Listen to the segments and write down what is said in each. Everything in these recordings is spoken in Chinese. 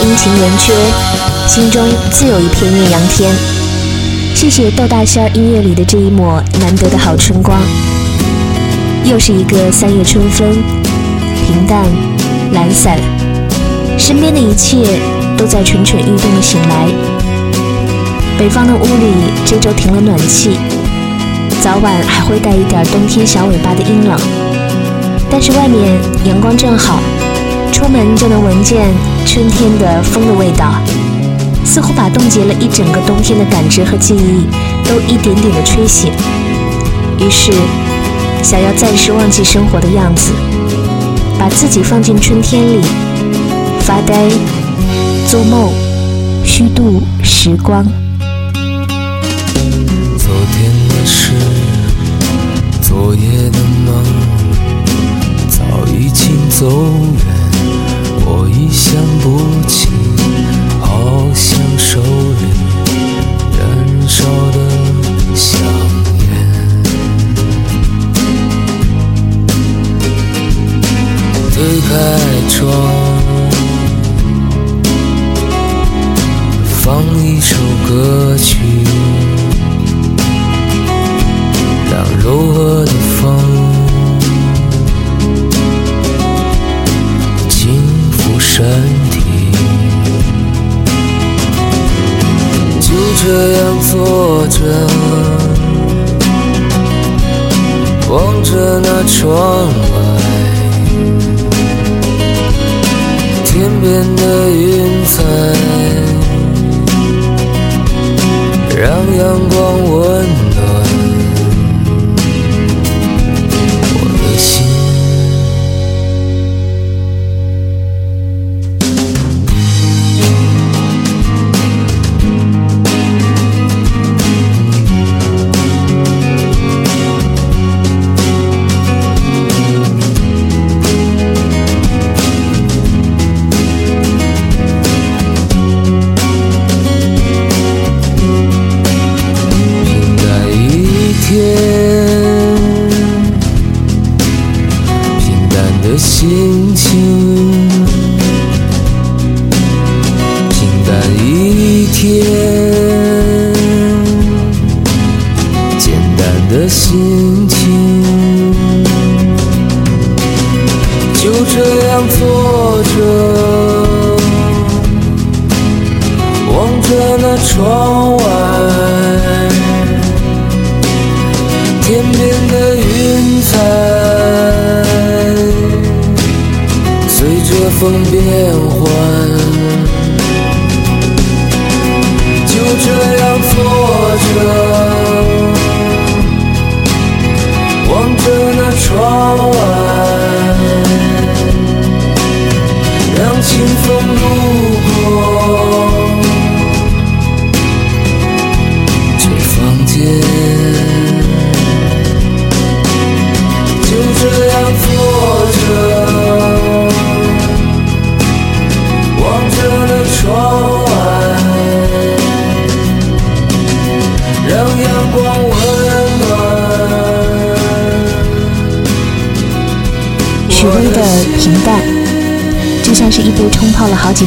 阴晴圆缺，心中自有一片艳阳天。谢谢豆大仙音乐里的这一抹难得的好春光。又是一个三月春风，平淡、懒散，身边的一切都在蠢蠢欲动的醒来。北方的屋里这周停了暖气，早晚还会带一点冬天小尾巴的阴冷，但是外面阳光正好，出门就能闻见春天的风的味道。似乎把冻结了一整个冬天的感知和记忆都一点点的吹醒。于是，想要暂时忘记生活的样子，把自己放进春天里，发呆、做梦、虚度时光。昨天的事，昨夜的梦，早已经走远，想不起，好像手里燃烧的香烟。推开窗，放一首歌曲。让柔和的风身体，就这样坐着，望着那窗外，天边的云彩，让阳光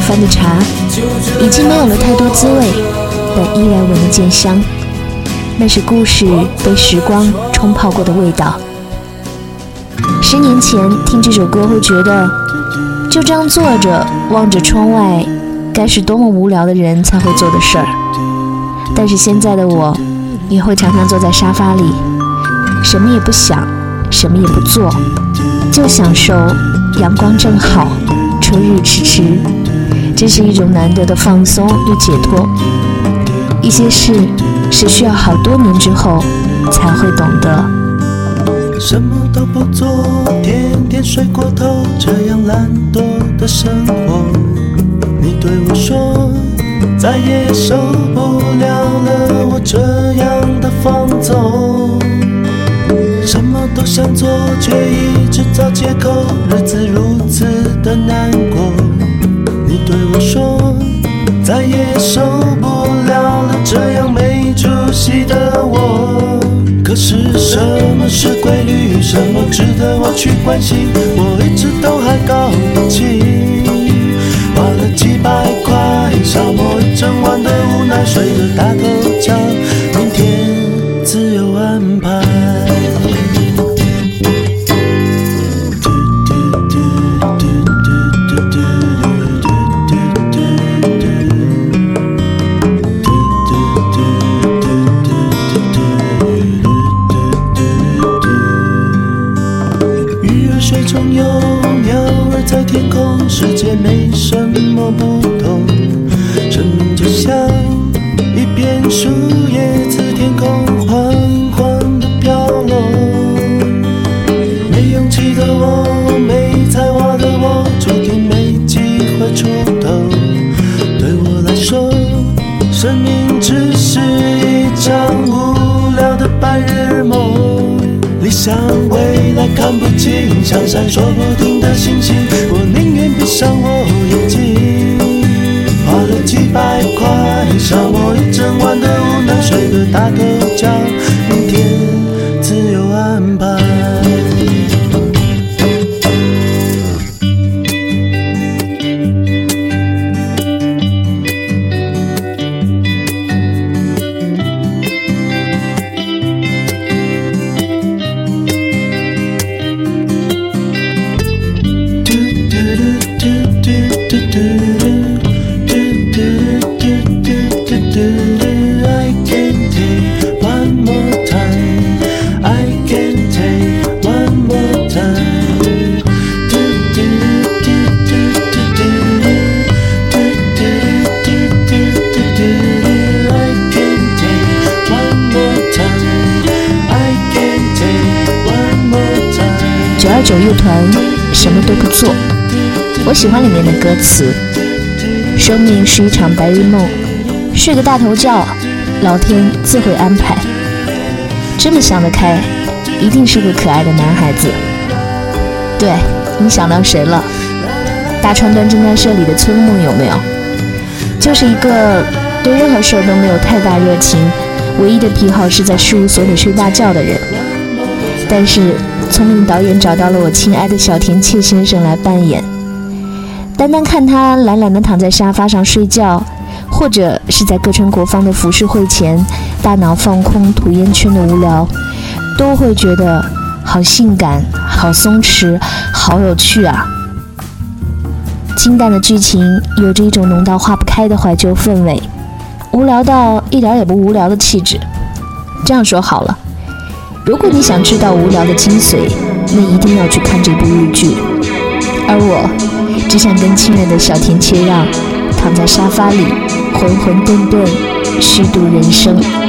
泡了好几番的茶，已经没有了太多滋味，但依然闻得见香。那是故事被时光冲泡过的味道。十年前听这首歌会觉得，就这样坐着望着窗外，该是多么无聊的人才会做的事儿。但是现在的我，也会常常坐在沙发里，什么也不想，什么也不做，就享受阳光正好，春日迟迟。这是一种难得的放松与解脱。一些事是需要好多年之后才会懂得。什么都不做，天天睡过头，这样懒惰的生活。你对我说，再也受不了了，我这样的放纵。什么都想做，却一直找借口，日子如此的难过。对我说，再也受不了了，这样没出息的我。可是什么是规律？什么值得我去关心？我一直都还搞不清。花了几百块，消磨一整晚的无奈，睡个大头觉，明天自有安排。在天空，世界没什么不同。生命就像一片树叶星，闪，闪烁不停的星星，我宁愿闭上我眼睛。花了几百块，上我一整晚的无奈，睡个大头觉，喜欢里面的歌词。生命是一场白日梦，睡个大头觉，老天自会安排。这么想得开，一定是个可爱的男孩子。对你想到谁了？大川端侦探社里的村木有没有？就是一个对任何事儿都没有太大热情，唯一的癖好是在事务所里睡大觉的人。但是聪明导演找到了我亲爱的小田切先生来扮演。单单看他懒懒地躺在沙发上睡觉，或者是在各川国芳的浮世绘前大脑放空吐烟圈的无聊，都会觉得好性感、好松弛、好有趣啊！清淡的剧情有着一种浓到化不开的怀旧氛围，无聊到一点也不无聊的气质。这样说好了，如果你想知道无聊的精髓，那一定要去看这部日剧。而我只想跟亲爱的小田切让躺在沙发里，浑浑沌沌虚度人生。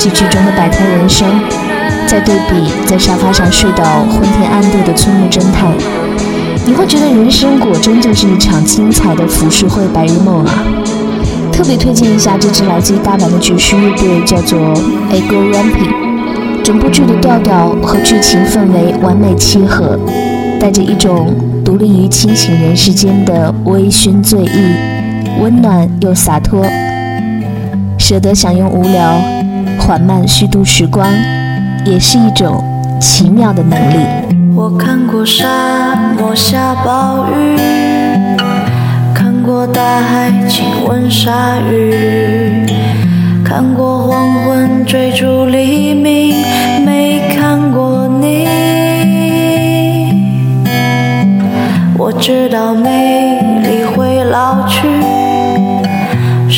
起剧中的百态人生，再对比在沙发上睡到昏天暗地的村木侦探，你会觉得人生果真就是一场精彩的浮世绘白日梦啊！特别推荐一下这支来自大阪的爵士乐队，叫做 A Go Ramping。整部剧的调调和剧情氛围完美契合，带着一种独立于清醒人世间的微醺醉意，温暖又洒脱。舍得享用无聊，缓慢虚度时光，也是一种奇妙的能力。我看过沙漠下暴雨，看过大海亲吻鲨鱼，看过黄昏追逐黎明，没看过你。我知道美丽会老去。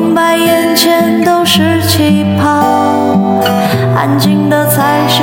明白眼前都是气泡，安静的才是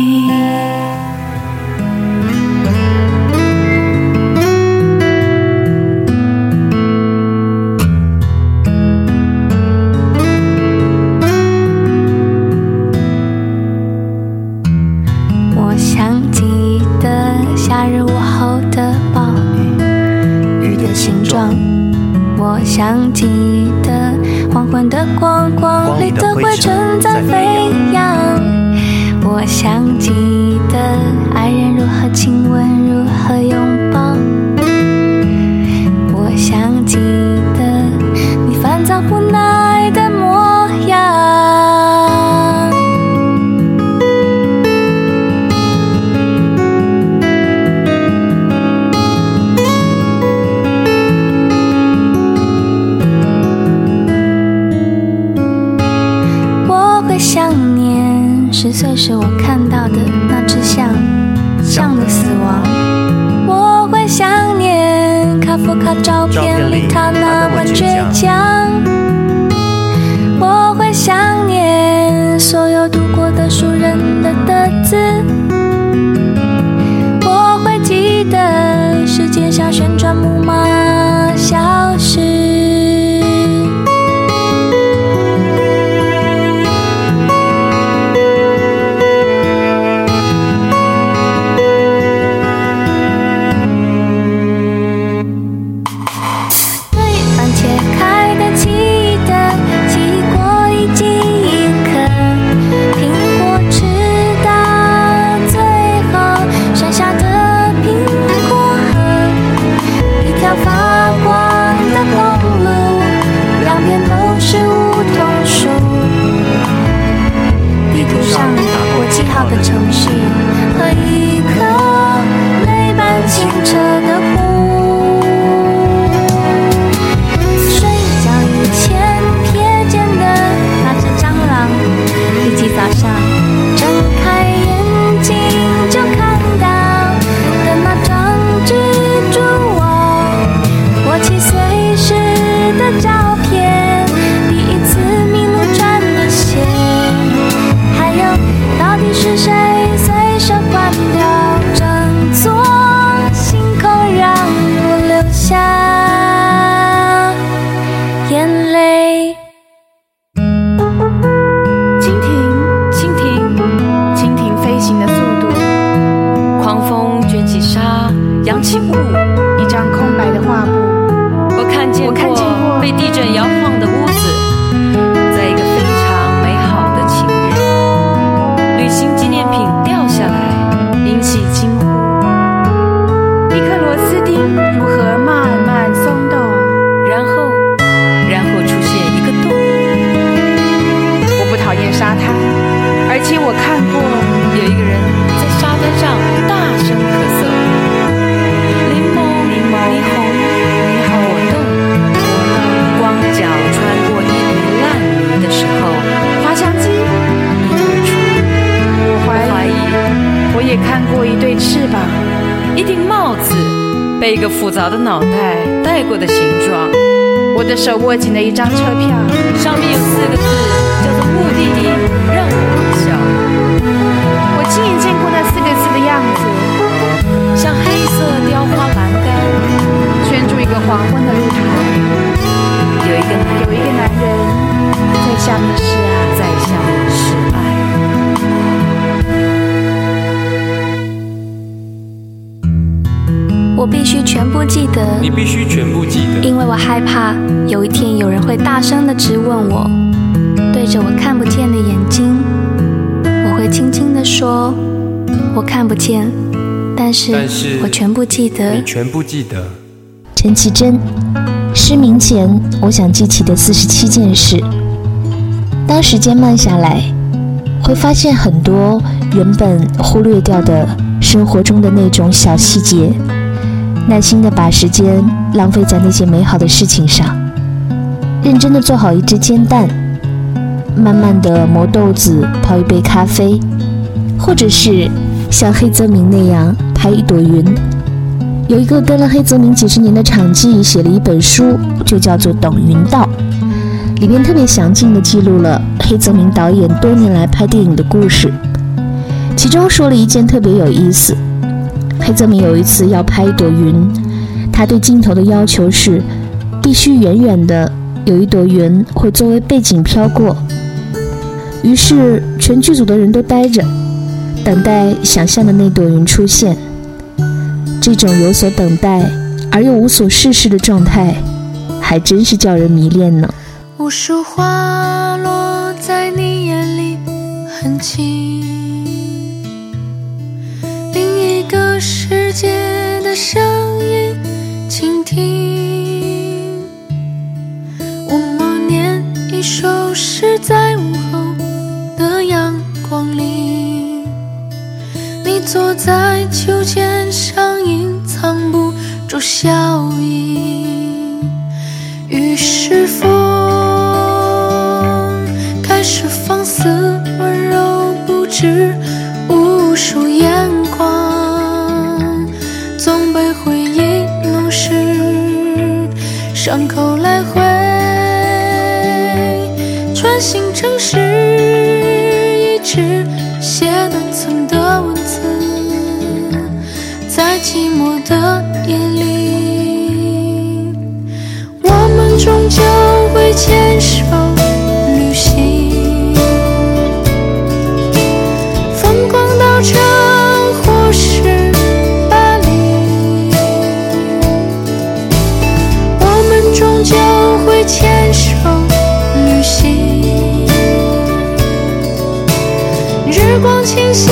想记得黄昏的光，光里的灰尘在飞扬。我想记得爱人如何亲吻，如何拥十岁时我清澈老的脑袋戴过的形状，我的手握紧了一张车票，上面有四个字，你必须全部记得，因为我害怕有一天有人会大声的质问我，对着我看不见的眼睛，我会轻轻的说：“我看不见，但是我全部记得你。全部记得。陈绮贞，失明前我想记起的四十七件事。当时间慢下来，会发现很多原本忽略掉的生活中的那种小细节，耐心的把时间浪费在那些美好的事情上，认真的做好一只煎蛋，慢慢的磨豆子泡一杯咖啡，或者是像黑泽明那样拍一朵云。有一个跟了黑泽明几十年的场记写了一本书，就叫做《等云道》，里边特别详尽地记录了黑泽明导演多年来拍电影的故事。其中说了一件特别有意思：黑泽明有一次要拍一朵云，他对镜头的要求是必须远远的有一朵云会作为背景飘过。于是全剧组的人都呆着，等待想象的那朵云出现。这种有所等待而又无所事事的状态，还真是叫人迷恋呢。无数花落在你眼里很轻，世界的声音，倾听。我默念一首诗，在午后的阳光里，你坐在秋千上，隐藏不住笑意。时光倾斜，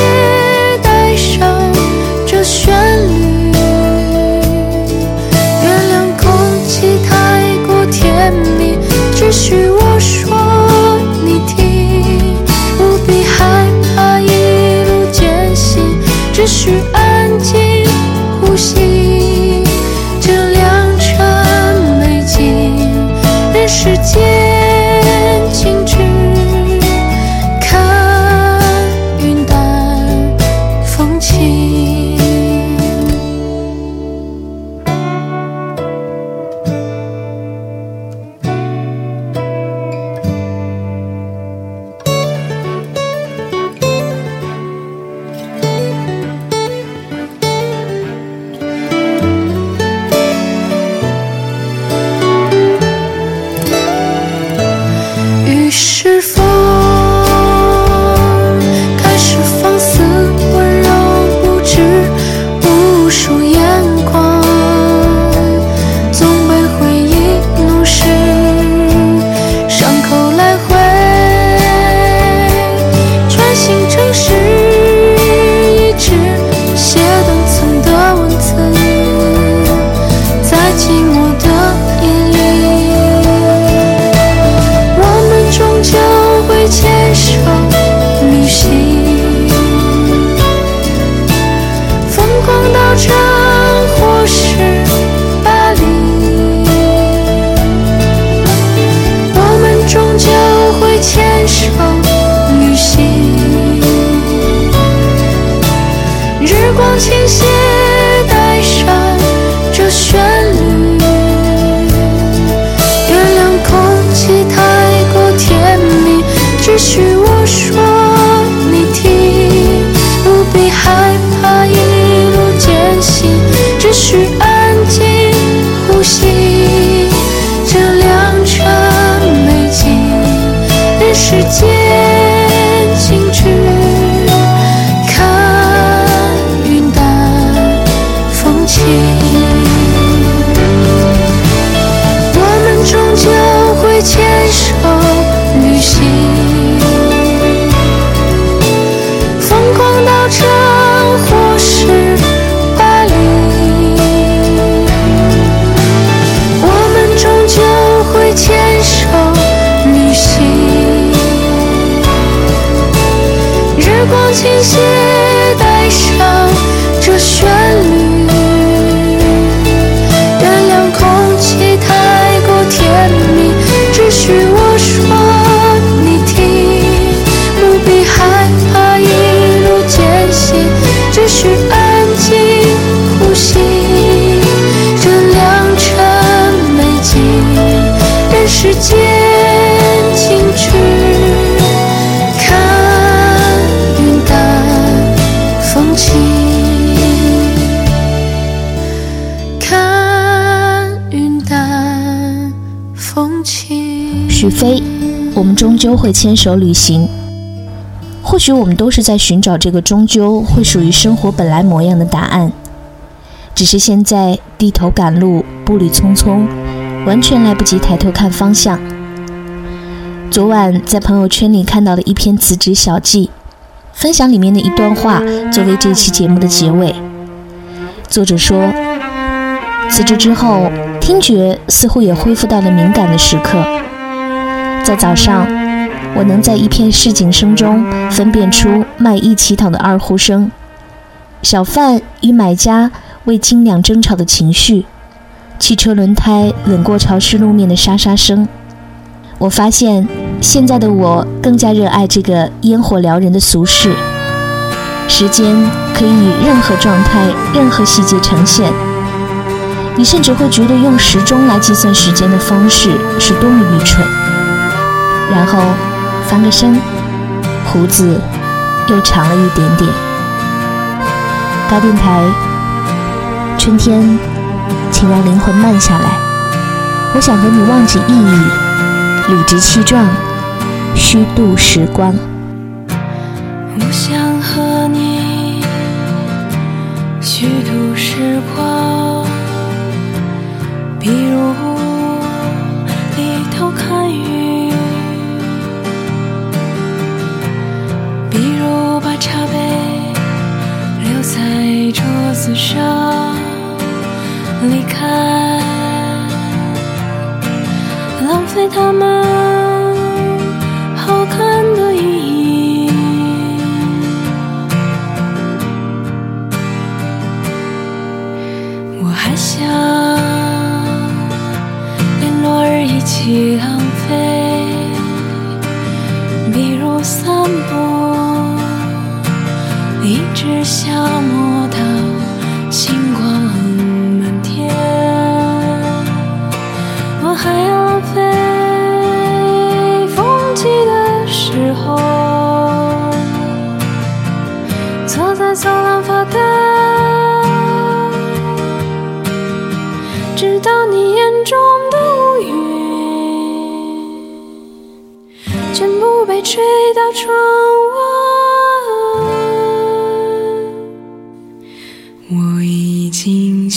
倾斜。飞，我们终究会牵手旅行。或许我们都是在寻找这个终究会属于生活本来模样的答案，只是现在低头赶路，步履匆匆，完全来不及抬头看方向。昨晚在朋友圈里看到了一篇辞职小记，分享里面的一段话作为这期节目的结尾。作者说，辞职之后，听觉似乎也恢复到了敏感的时刻。在早上我能在一片市井声中分辨出卖艺乞讨的二胡声小贩与买家为斤两争吵的情绪汽车轮胎冷过潮湿路面的沙沙声。我发现现在的我更加热爱这个烟火撩人的俗世时间可以以任何状态任何细节呈现。你甚至会觉得用时钟来计算时间的方式是多么愚蠢。然后翻个身胡子又长了一点点。搭电台春天请让灵魂慢下来。我想和你忘记意义理直气壮虚度时光。我想和你虚度时光比如在桌子上离开浪费他们。直到你眼中的乌云，全部被吹到窗外，我已经。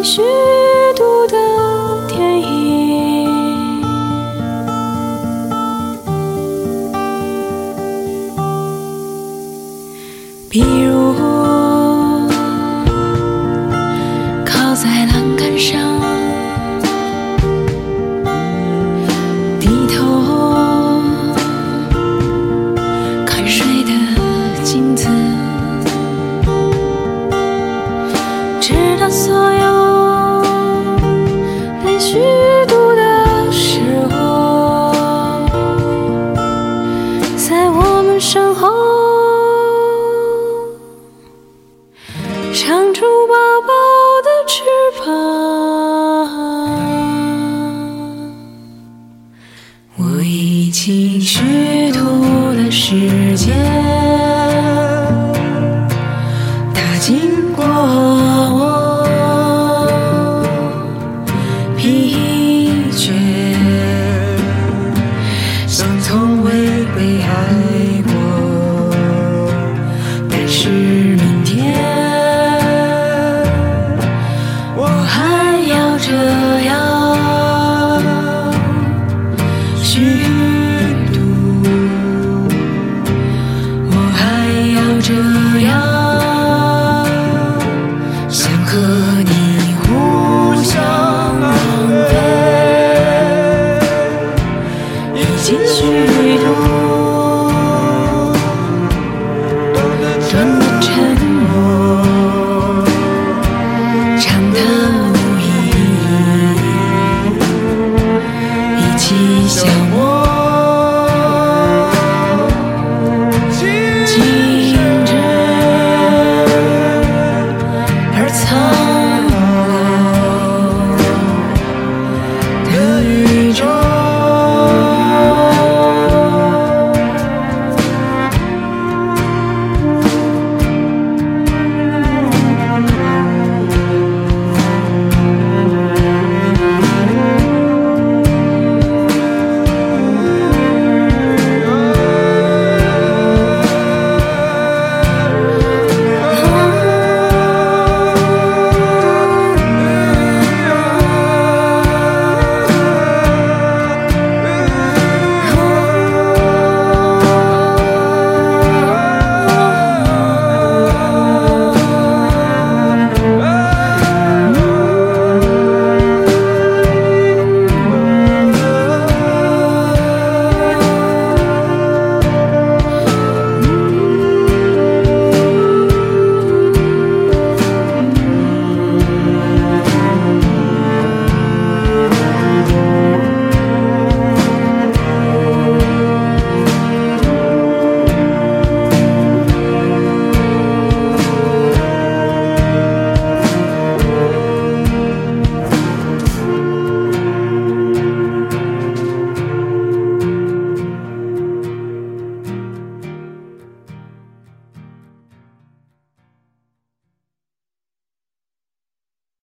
也许。